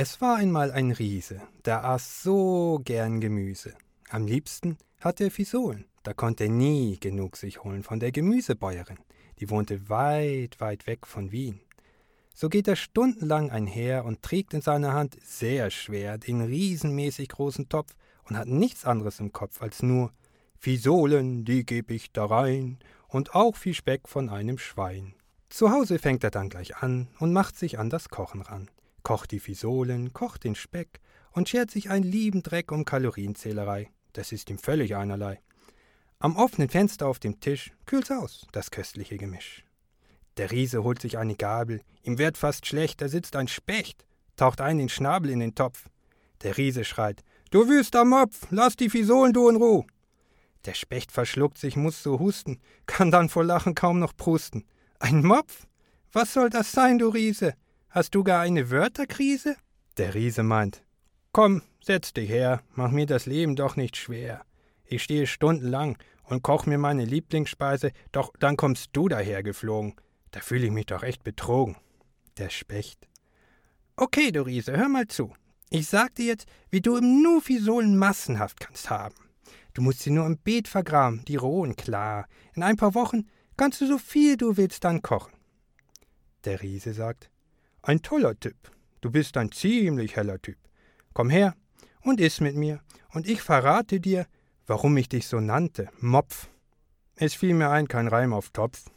Es war einmal ein Riese, der aß so gern Gemüse. Am liebsten hatte er Fisolen, da konnte er nie genug sich holen von der Gemüsebäuerin, die wohnte weit, weit weg von Wien. So geht er stundenlang einher und trägt in seiner Hand sehr schwer den riesenmäßig großen Topf und hat nichts anderes im Kopf als nur Fisolen, die geb ich da rein und auch viel Speck von einem Schwein. Zu Hause fängt er dann gleich an und macht sich an das Kochen ran. Kocht die Fisolen, kocht den Speck und schert sich einen lieben Dreck um Kalorienzählerei. Das ist ihm völlig einerlei. Am offenen Fenster auf dem Tisch kühlt's aus, das köstliche Gemisch. Der Riese holt sich eine Gabel, ihm wird fast schlecht, da sitzt ein Specht, taucht ein den Schnabel in den Topf. Der Riese schreit: Du wüster Mopf, lass die Fisolen du in Ruh! Der Specht verschluckt sich, muss so husten, kann dann vor Lachen kaum noch prusten. Ein Mopf? Was soll das sein, du Riese? Hast du gar eine Wörterkrise? Der Riese meint, komm, setz dich her, mach mir das Leben doch nicht schwer. Ich stehe stundenlang und koch mir meine Lieblingsspeise, doch dann kommst du daher geflogen. Da fühle ich mich doch echt betrogen. Der Specht. Okay, du Riese, hör mal zu. Ich sag dir jetzt, wie du im Nu Fisolen massenhaft kannst haben. Du musst sie nur im Beet vergraben, die rohen klar. In ein paar Wochen kannst du so viel du willst dann kochen. Der Riese sagt, ein toller Tipp. Du bist ein ziemlich heller Typ. Komm her und iss mit mir, und ich verrate dir, warum ich dich so nannte, Mopf. Es fiel mir ein, kein Reim auf Topf.